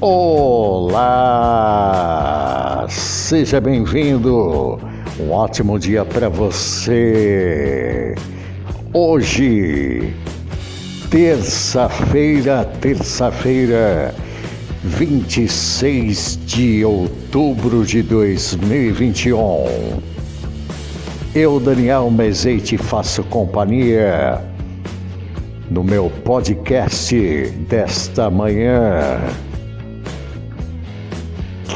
Olá! Seja bem-vindo! Um ótimo dia para você! Hoje, terça-feira, terça-feira, 26 de outubro de 2021. Eu, Daniel Mezeite, faço companhia no meu podcast desta manhã,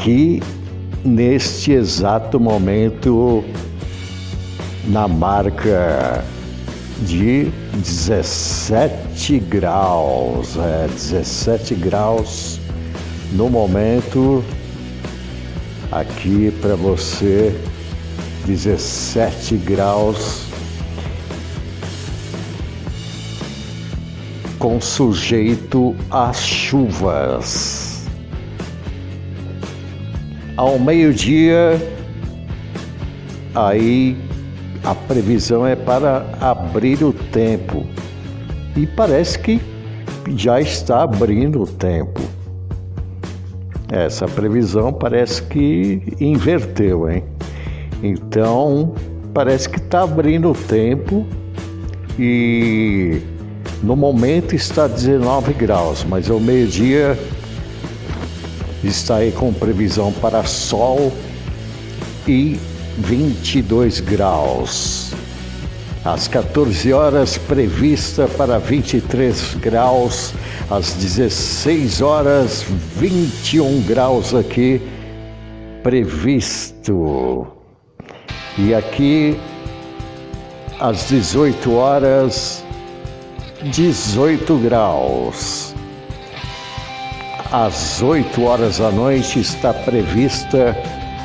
que neste exato momento, na marca de 17 graus, é, 17 graus no momento aqui para você 17 graus com sujeito às chuvas. Ao meio-dia, aí a previsão é para abrir o tempo. E parece que já está abrindo o tempo. Essa previsão parece que inverteu, hein? Então, parece que está abrindo o tempo e no momento está 19 graus, mas ao meio-dia está aí com previsão para sol e 22 graus. Às 14 horas, prevista para 23 graus. Às 16 horas, 21 graus aqui, previsto. E aqui, às 18 horas, 18 graus. Às 8 horas da noite está prevista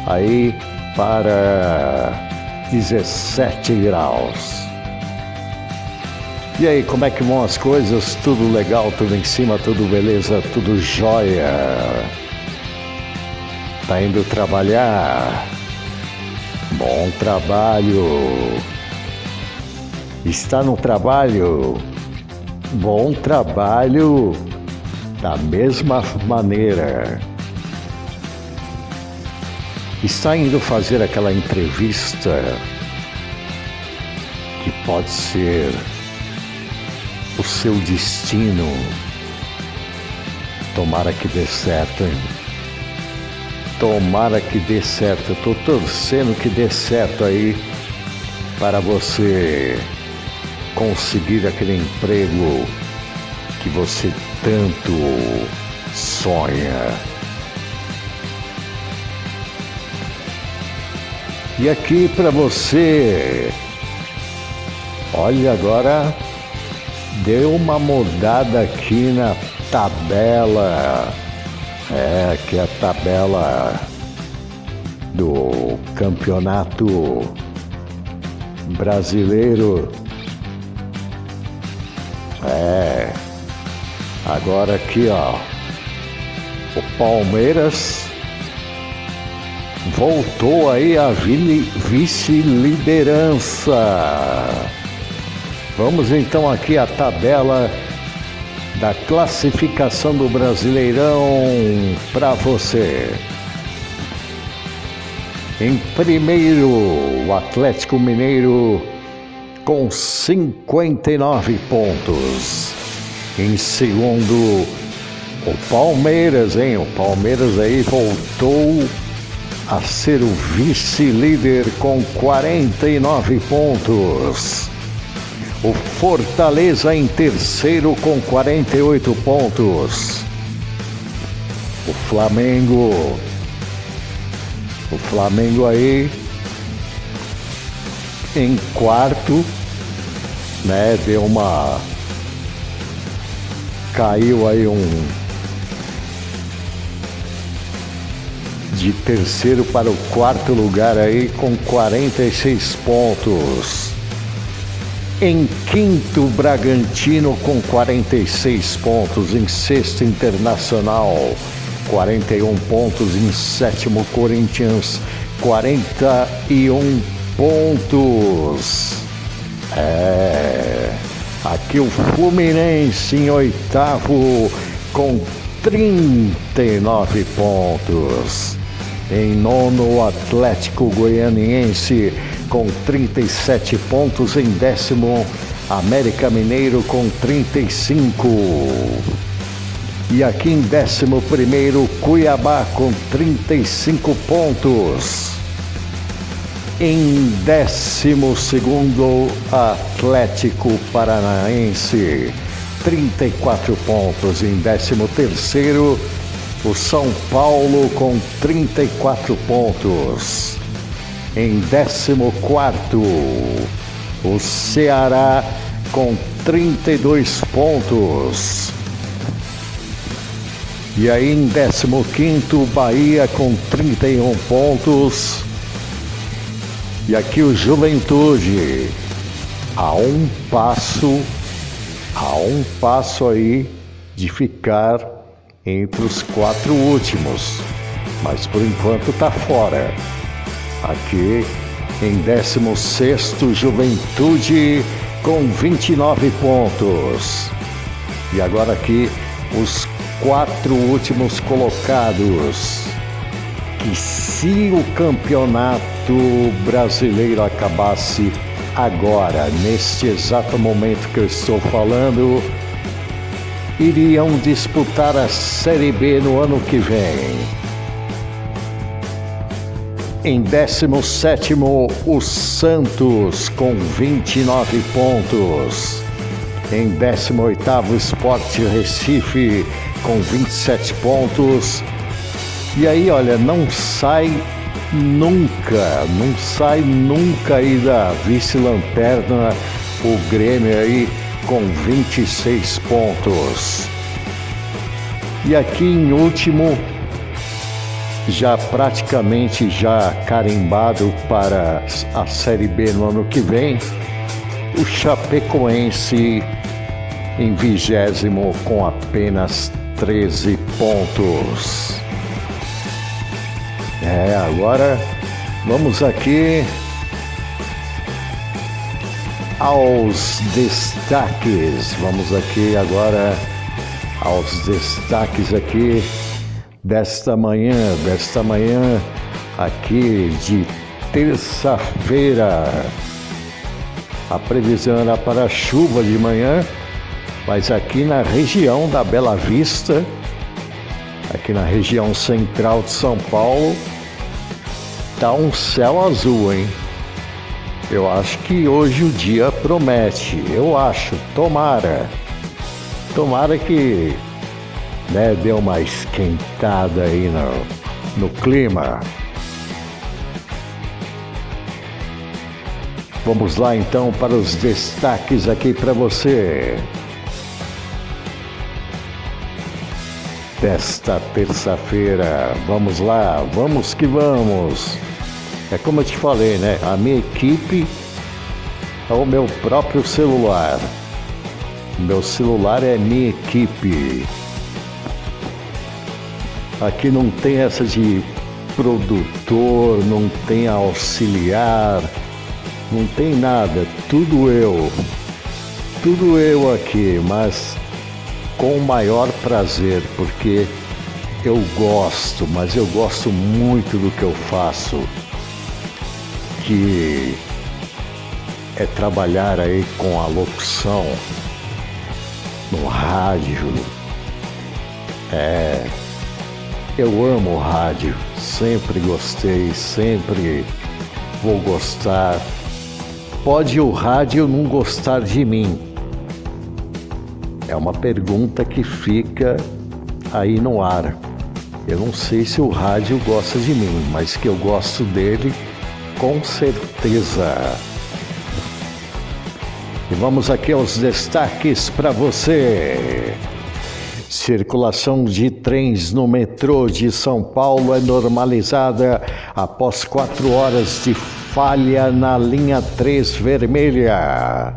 aí para 17 graus. E aí, como é que vão as coisas? Tudo legal, tudo em cima, tudo beleza, tudo jóia. Tá indo trabalhar? Bom trabalho. Está no trabalho? bom trabalho da mesma maneira. Está indo fazer aquela entrevista que pode ser o seu destino. Tomara que dê certo, hein? Tomara que dê certo. Estou torcendo que dê certo aí para você conseguir aquele emprego que você tanto sonha. E aqui para você, olha agora, deu uma mudada aqui na tabela, é que é a tabela do campeonato brasileiro Agora aqui, ó. O Palmeiras voltou aí a vice-liderança. Vamos então aqui à tabela da classificação do Brasileirão para você. Em primeiro, o Atlético Mineiro com 59 pontos. Em segundo, o Palmeiras, hein? O Palmeiras aí voltou a ser o vice-líder com 49 pontos. O Fortaleza em terceiro com 48 pontos. O Flamengo. O Flamengo aí em quarto né? Deu uma. Caiu aí um. De terceiro para o quarto lugar aí com 46 pontos. Em quinto, Bragantino com 46 pontos. Em sexto, Internacional, 41 pontos. Em sétimo, Corinthians, 41 pontos. É. Aqui o Fluminense em oitavo com 39 pontos. Em nono, o Atlético Goianiense com 37 pontos. Em décimo, América Mineiro com 35. E aqui em décimo primeiro, Cuiabá com 35 pontos. Em décimo segundo, Atlético Paranaense, 34 pontos. Em décimo terceiro, o São Paulo com 34 pontos. Em décimo quarto, o Ceará com 32 pontos. E aí em 15 Bahia com 31 pontos. E aqui o Juventude a um passo, a um passo aí de ficar entre os quatro últimos. Mas por enquanto está fora. Aqui em 16 Juventude com 29 pontos. E agora aqui os quatro últimos colocados. Que se o campeonato brasileiro acabasse agora, neste exato momento que eu estou falando, iriam disputar a Série B no ano que vem. Em 17, o Santos com 29 pontos. Em 18, Esporte Recife com 27 pontos. E aí, olha, não sai nunca, não sai nunca aí da vice-lanterna o Grêmio aí com 26 pontos. E aqui em último, já praticamente já carimbado para a Série B no ano que vem, o Chapecoense em vigésimo com apenas 13 pontos. É, agora vamos aqui aos destaques. Vamos aqui agora aos destaques aqui desta manhã, desta manhã aqui de terça-feira. A previsão era para chuva de manhã, mas aqui na região da Bela Vista, aqui na região central de São Paulo, tá um céu azul, hein? Eu acho que hoje o dia promete. Eu acho, tomara. Tomara que né, dê uma esquentada aí no, no clima. Vamos lá então para os destaques aqui para você. desta terça-feira. Vamos lá, vamos que vamos. É como eu te falei, né? A minha equipe é o meu próprio celular. Meu celular é minha equipe. Aqui não tem essa de produtor, não tem auxiliar, não tem nada, tudo eu. Tudo eu aqui, mas com o maior prazer, porque eu gosto, mas eu gosto muito do que eu faço, que é trabalhar aí com a locução no rádio. É, eu amo o rádio, sempre gostei, sempre vou gostar. Pode o rádio não gostar de mim, é uma pergunta que fica aí no ar. Eu não sei se o rádio gosta de mim, mas que eu gosto dele, com certeza. E vamos aqui aos destaques para você. Circulação de trens no metrô de São Paulo é normalizada após quatro horas de falha na linha 3 vermelha.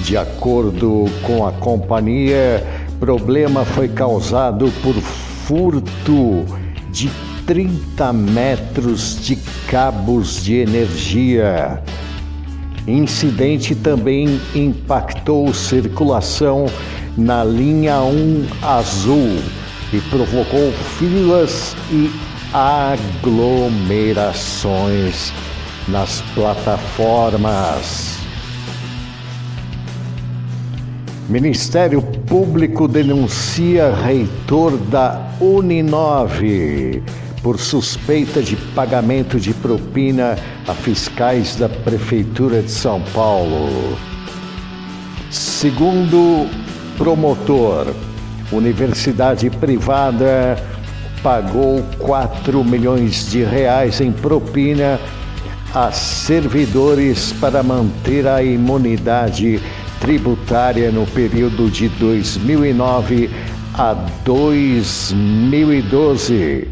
De acordo com a companhia, problema foi causado por furto de 30 metros de cabos de energia. Incidente também impactou circulação na linha 1 azul, e provocou filas e aglomerações nas plataformas. Ministério Público denuncia reitor da Uninove por suspeita de pagamento de propina a fiscais da Prefeitura de São Paulo. Segundo promotor, universidade privada pagou 4 milhões de reais em propina a servidores para manter a imunidade tributária no período de 2009 a 2012.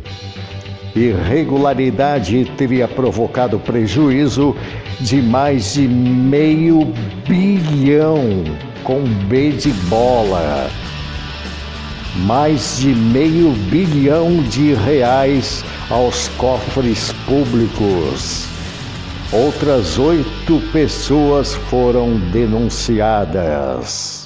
Irregularidade teria provocado prejuízo de mais de meio bilhão com B de bola. Mais de meio bilhão de reais aos cofres públicos. Outras oito pessoas foram denunciadas.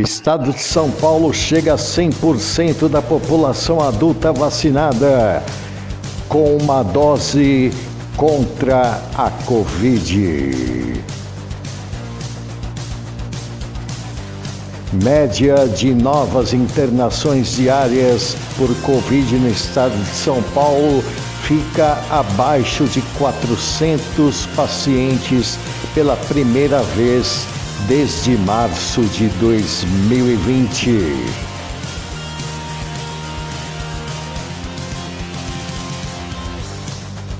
Estado de São Paulo chega a 100% da população adulta vacinada com uma dose contra a Covid. Média de novas internações diárias por Covid no estado de São Paulo fica abaixo de 400 pacientes pela primeira vez desde março de 2020.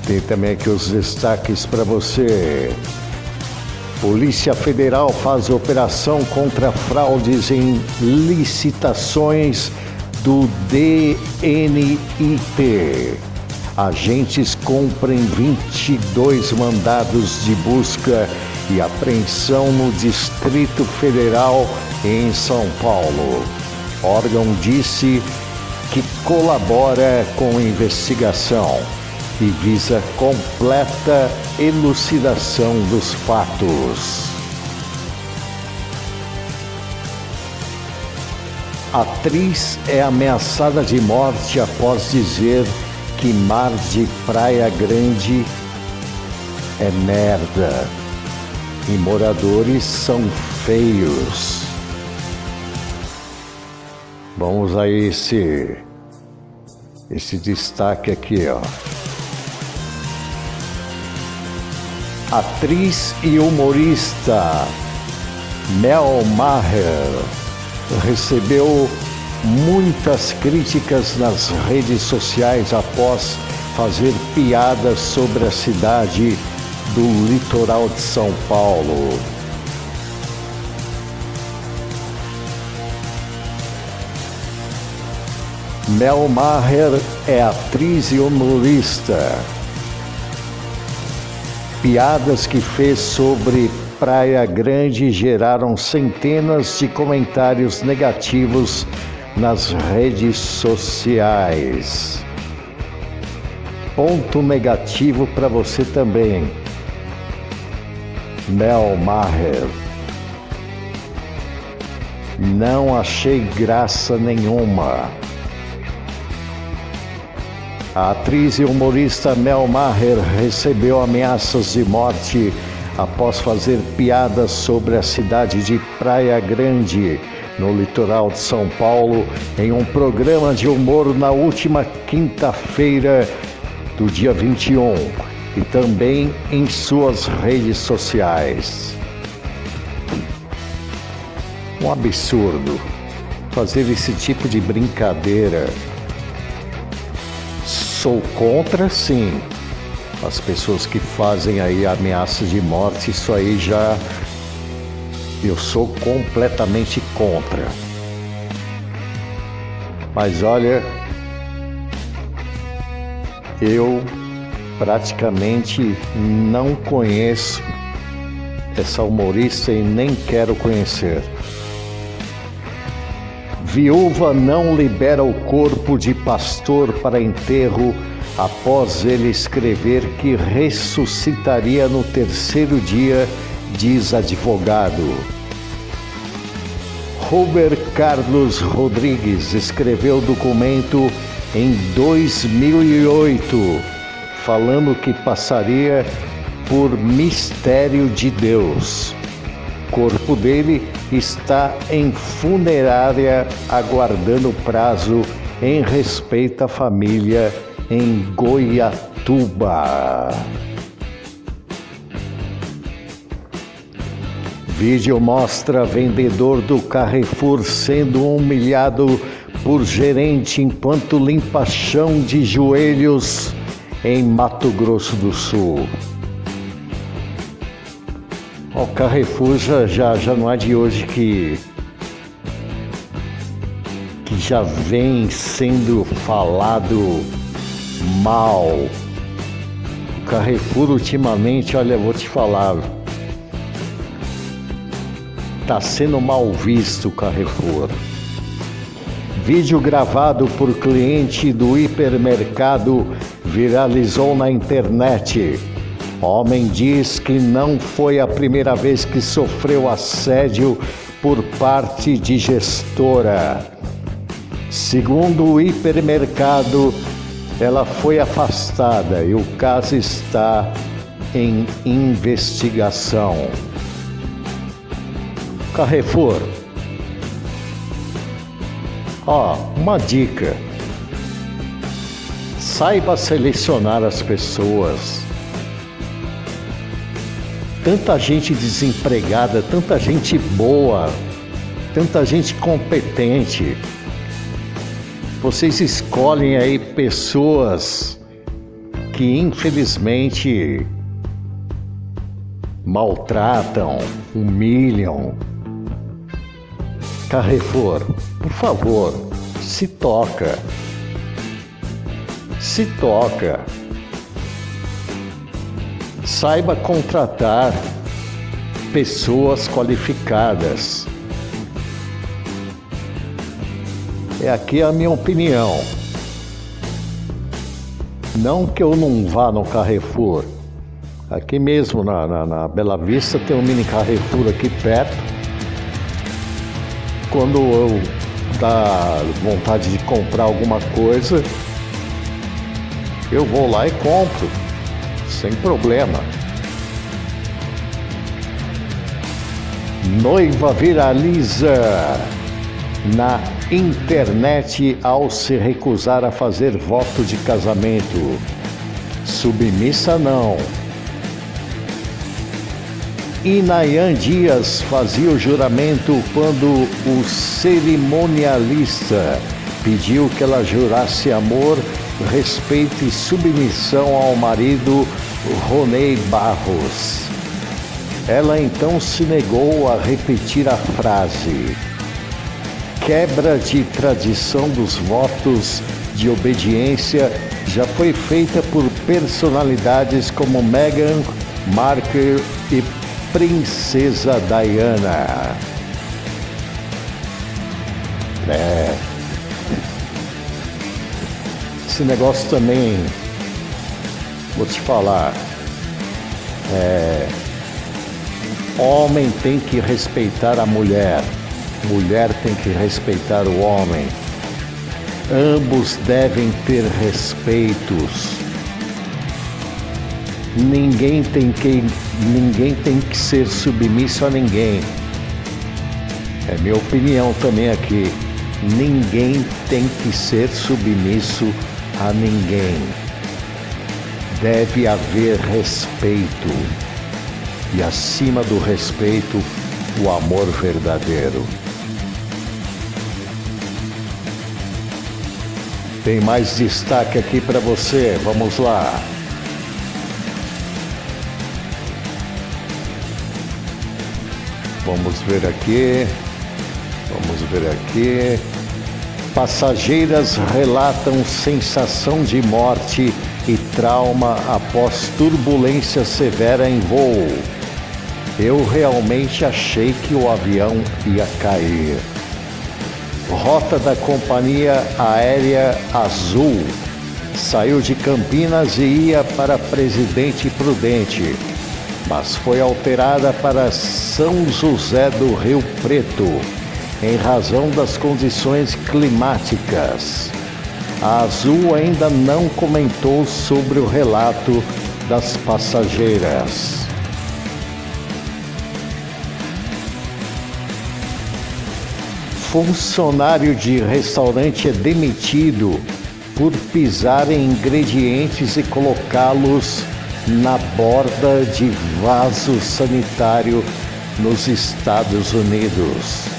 Tem também aqui os destaques para você. Polícia Federal faz operação contra fraudes em licitações do DNIT. Agentes cumprem 22 mandados de busca e apreensão no Distrito Federal em São Paulo. Órgão disse que colabora com a investigação e visa completa elucidação dos fatos. Atriz é ameaçada de morte após dizer que mar de Praia Grande é merda e moradores são feios. Vamos a esse esse destaque aqui, ó. Atriz e humorista Mel Maher recebeu muitas críticas nas redes sociais após fazer piadas sobre a cidade do litoral de São Paulo. Mel Maher é atriz e humorista. Piadas que fez sobre Praia Grande geraram centenas de comentários negativos nas redes sociais. Ponto negativo para você também. Mel Maher. Não achei graça nenhuma. A atriz e humorista Mel Maher recebeu ameaças de morte após fazer piadas sobre a cidade de Praia Grande, no litoral de São Paulo, em um programa de humor na última quinta-feira do dia 21 e também em suas redes sociais. Um absurdo fazer esse tipo de brincadeira. Sou contra, sim. As pessoas que fazem aí ameaças de morte, isso aí já eu sou completamente contra. Mas olha, eu praticamente não conheço essa humorista e nem quero conhecer. Viúva não libera o corpo de pastor para enterro após ele escrever que ressuscitaria no terceiro dia, diz advogado. Robert Carlos Rodrigues escreveu o documento em 2008, falando que passaria por mistério de Deus. O corpo dele está em funerária aguardando prazo em respeito à família em Goiatuba. Vídeo mostra vendedor do Carrefour sendo humilhado por gerente enquanto limpa chão de joelhos em Mato Grosso do Sul. O Carrefour já, já, não é de hoje que, que já vem sendo falado mal. O Carrefour ultimamente, olha, vou te falar, tá sendo mal visto o Carrefour. Vídeo gravado por cliente do hipermercado viralizou na internet. Homem diz que não foi a primeira vez que sofreu assédio por parte de gestora. Segundo o hipermercado, ela foi afastada e o caso está em investigação. Carrefour Ó, uma dica. Saiba selecionar as pessoas. Tanta gente desempregada, tanta gente boa, tanta gente competente. Vocês escolhem aí pessoas que infelizmente maltratam, humilham, Carrefour, por favor, se toca. Se toca. Saiba contratar pessoas qualificadas. É aqui a minha opinião. Não que eu não vá no Carrefour. Aqui mesmo na, na, na Bela Vista tem um mini Carrefour aqui perto quando eu dá vontade de comprar alguma coisa, eu vou lá e compro, sem problema. Noiva viraliza na internet ao se recusar a fazer voto de casamento. Submissa não. Inayan Dias fazia o juramento quando o cerimonialista pediu que ela jurasse amor, respeito e submissão ao marido Ronei Barros. Ela então se negou a repetir a frase. Quebra de tradição dos votos de obediência já foi feita por personalidades como Meghan Markle e Princesa Diana. É. Esse negócio também, vou te falar, é, homem tem que respeitar a mulher, mulher tem que respeitar o homem. Ambos devem ter respeitos Ninguém tem que ninguém tem que ser submisso a ninguém. É minha opinião também aqui. Ninguém tem que ser submisso a ninguém. Deve haver respeito. E acima do respeito, o amor verdadeiro. Tem mais destaque aqui para você. Vamos lá. Vamos ver aqui. Vamos ver aqui. Passageiras relatam sensação de morte e trauma após turbulência severa em voo. Eu realmente achei que o avião ia cair. Rota da companhia aérea Azul saiu de Campinas e ia para Presidente Prudente mas foi alterada para São José do Rio Preto. Em razão das condições climáticas. A Azul ainda não comentou sobre o relato das passageiras. Funcionário de restaurante é demitido por pisar em ingredientes e colocá-los na borda de vaso sanitário nos Estados Unidos.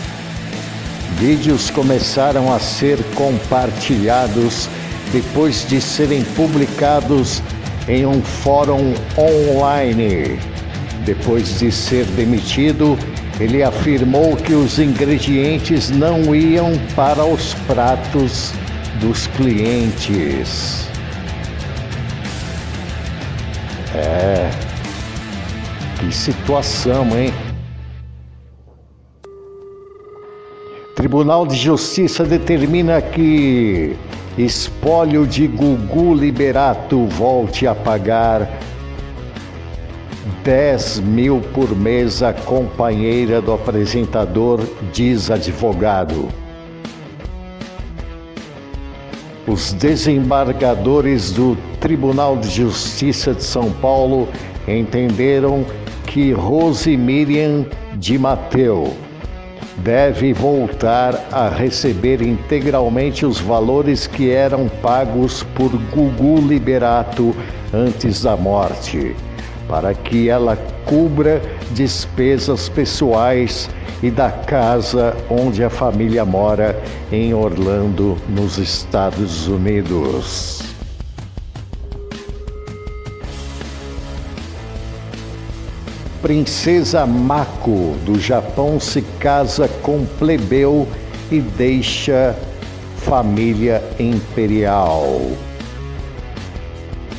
Vídeos começaram a ser compartilhados depois de serem publicados em um fórum online. Depois de ser demitido, ele afirmou que os ingredientes não iam para os pratos dos clientes. É. Que situação, hein? Tribunal de Justiça determina que espólio de Gugu Liberato volte a pagar 10 mil por mês a companheira do apresentador, diz advogado. Os desembargadores do Tribunal de Justiça de São Paulo entenderam que Rose Miriam de Mateu deve voltar a receber integralmente os valores que eram pagos por Gugu Liberato antes da morte para que ela cubra despesas pessoais e da casa onde a família mora em Orlando, nos Estados Unidos. Princesa Mako do Japão se casa com plebeu e deixa família imperial.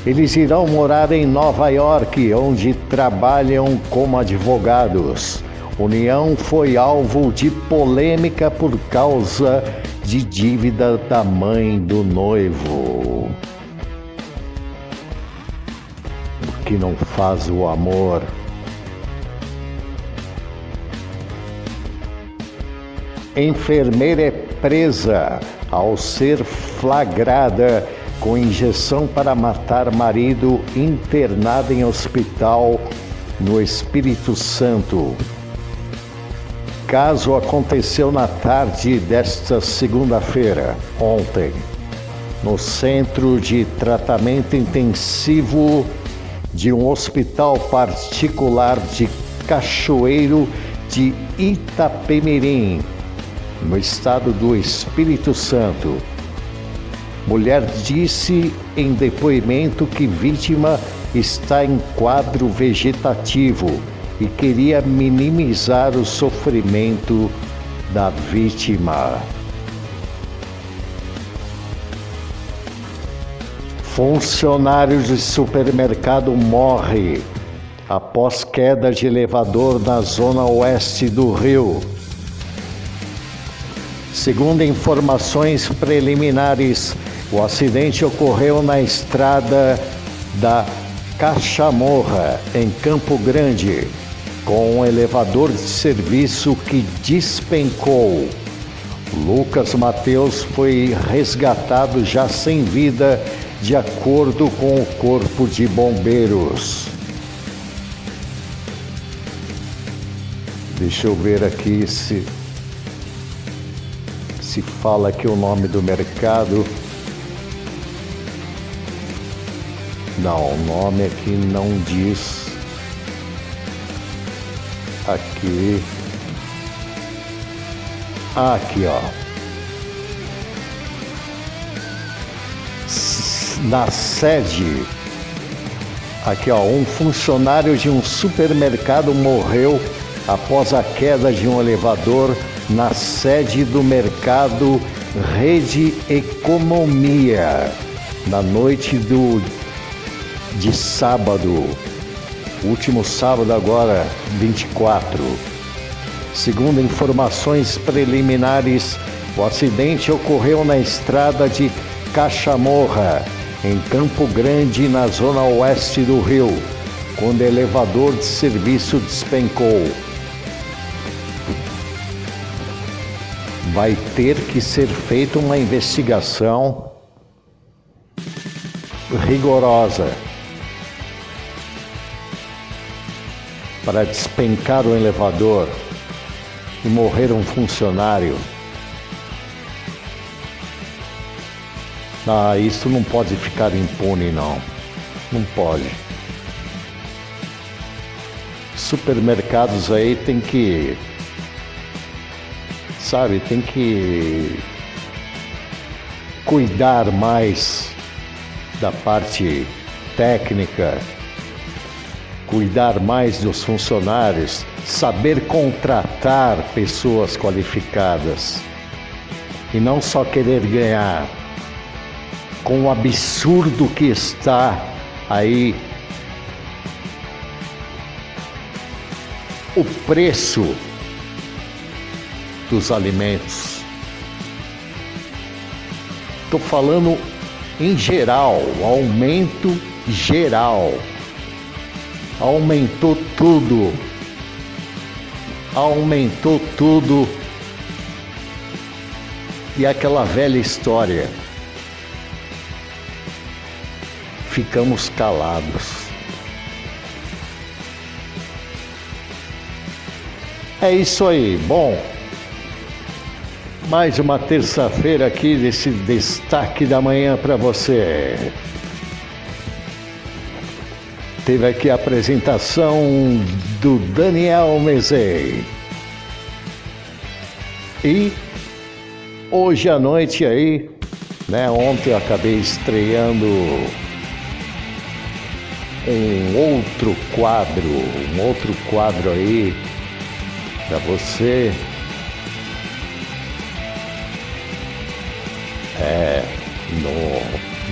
Eles irão morar em Nova York, onde trabalham como advogados. União foi alvo de polêmica por causa de dívida da mãe do noivo. O que não faz o amor? Enfermeira é presa ao ser flagrada com injeção para matar marido internado em hospital no Espírito Santo. Caso aconteceu na tarde desta segunda-feira, ontem, no Centro de Tratamento Intensivo de um hospital particular de Cachoeiro de Itapemirim, no estado do Espírito Santo. Mulher disse em depoimento que vítima está em quadro vegetativo e queria minimizar o sofrimento da vítima. Funcionário de supermercado morre após queda de elevador na zona oeste do Rio. Segundo informações preliminares, o acidente ocorreu na estrada da Cachamorra, em Campo Grande, com um elevador de serviço que despencou. Lucas Mateus foi resgatado já sem vida, de acordo com o Corpo de Bombeiros. Deixa eu ver aqui se se fala aqui o nome do mercado. Não, o nome aqui não diz. Aqui. Aqui, ó. Na sede. Aqui, ó. Um funcionário de um supermercado morreu após a queda de um elevador na sede do mercado Rede Economia na noite do de sábado, último sábado agora, 24. Segundo informações preliminares, o acidente ocorreu na estrada de Cachamorra, em Campo Grande, na zona oeste do Rio, quando elevador de serviço despencou. Vai ter que ser feita uma investigação rigorosa para despencar o elevador e morrer um funcionário. Ah, isso não pode ficar impune, não. Não pode. Supermercados aí tem que. Sabe, tem que cuidar mais da parte técnica, cuidar mais dos funcionários, saber contratar pessoas qualificadas e não só querer ganhar. Com o absurdo que está aí o preço dos alimentos. Estou falando em geral, aumento geral. Aumentou tudo. Aumentou tudo. E aquela velha história. Ficamos calados. É isso aí. Bom, mais uma terça-feira aqui desse destaque da manhã para você. Teve aqui a apresentação do Daniel Mezei. E hoje à noite aí, né? Ontem eu acabei estreando um outro quadro, um outro quadro aí para você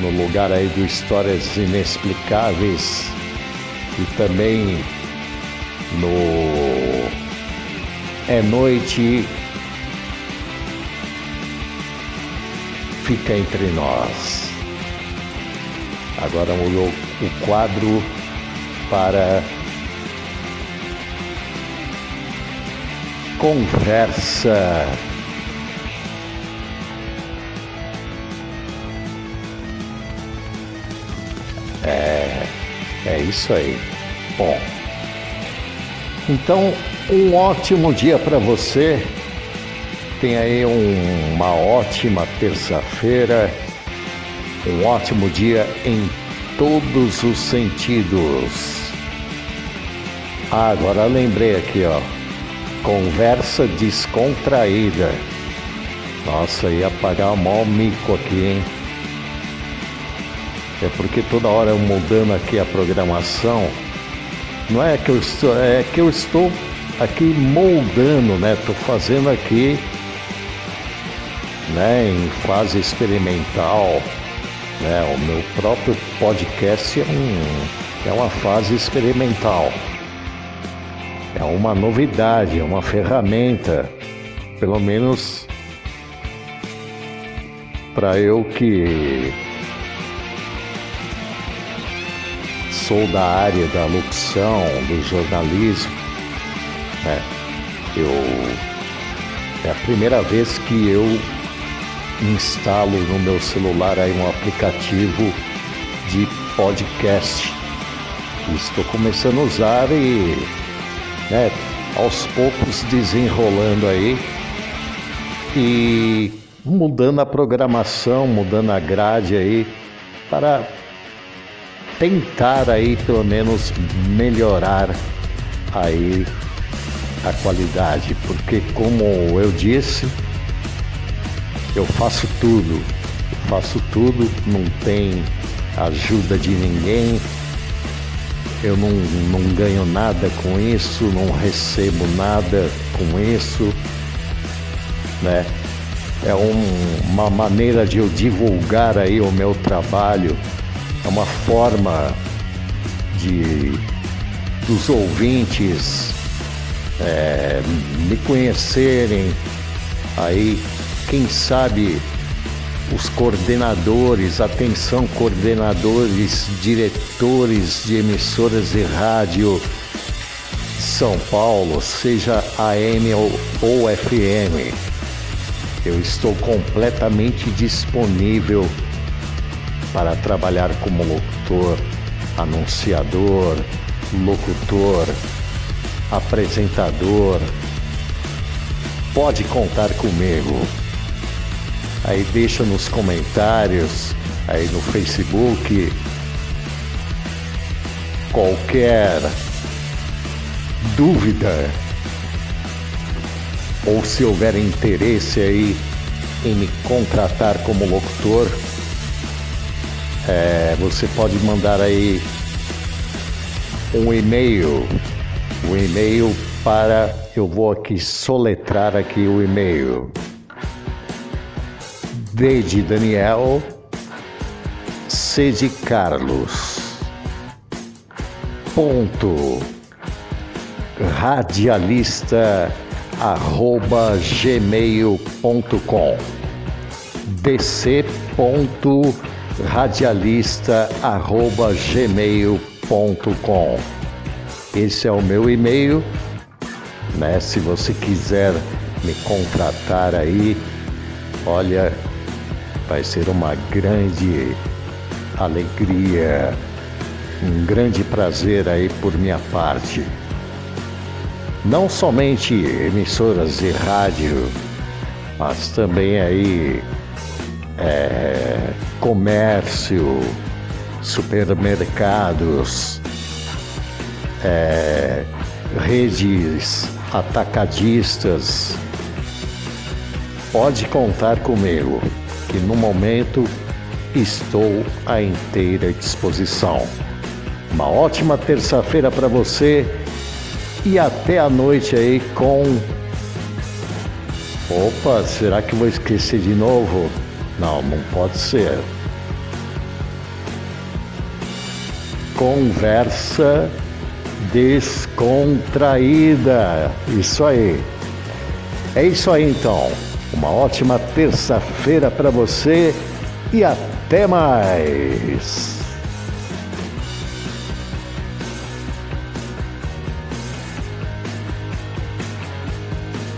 no, lugar aí do Histórias Inexplicáveis e também no É Noite Fica Entre Nós. Agora mudou o quadro para Conversa é isso aí. Bom, então um ótimo dia para você. Tem aí um, uma ótima terça-feira, um ótimo dia em todos os sentidos. Ah, agora lembrei aqui, ó. Conversa descontraída. Nossa, ia pagar o maior mico aqui, hein? É porque toda hora eu mudando aqui a programação, não é que eu estou, é que eu estou aqui moldando, né? Estou fazendo aqui, né, em fase experimental, né? O meu próprio podcast é, um, é uma fase experimental. É uma novidade, é uma ferramenta, pelo menos para eu que sou da área da locução, do jornalismo, né? Eu é a primeira vez que eu instalo no meu celular aí um aplicativo de podcast. Estou começando a usar e né, aos poucos desenrolando aí e mudando a programação, mudando a grade aí para tentar aí pelo menos melhorar aí a qualidade, porque como eu disse, eu faço tudo, faço tudo, não tem ajuda de ninguém, eu não, não ganho nada com isso, não recebo nada com isso, né? É um, uma maneira de eu divulgar aí o meu trabalho é uma forma de dos ouvintes é, me conhecerem aí, quem sabe os coordenadores, atenção coordenadores, diretores de emissoras de rádio São Paulo, seja AM ou, ou FM, eu estou completamente disponível para trabalhar como locutor, anunciador, locutor, apresentador. Pode contar comigo. Aí deixa nos comentários, aí no Facebook, qualquer dúvida ou se houver interesse aí em me contratar como locutor, é, você pode mandar aí um e-mail, um e-mail para eu vou aqui soletrar aqui o e-mail. D de Daniel, C de Carlos. Ponto. Radialista arroba gmail.com dc.radialista arroba gmail.com Esse é o meu e-mail, né? Se você quiser me contratar aí, olha, vai ser uma grande alegria, um grande prazer aí por minha parte não somente emissoras de rádio, mas também aí é, comércio, supermercados, é, redes atacadistas. Pode contar comigo, que no momento estou à inteira disposição. Uma ótima terça-feira para você e até a noite aí com. Opa, será que vou esquecer de novo? Não, não pode ser. Conversa descontraída. Isso aí. É isso aí então. Uma ótima terça-feira para você e até mais.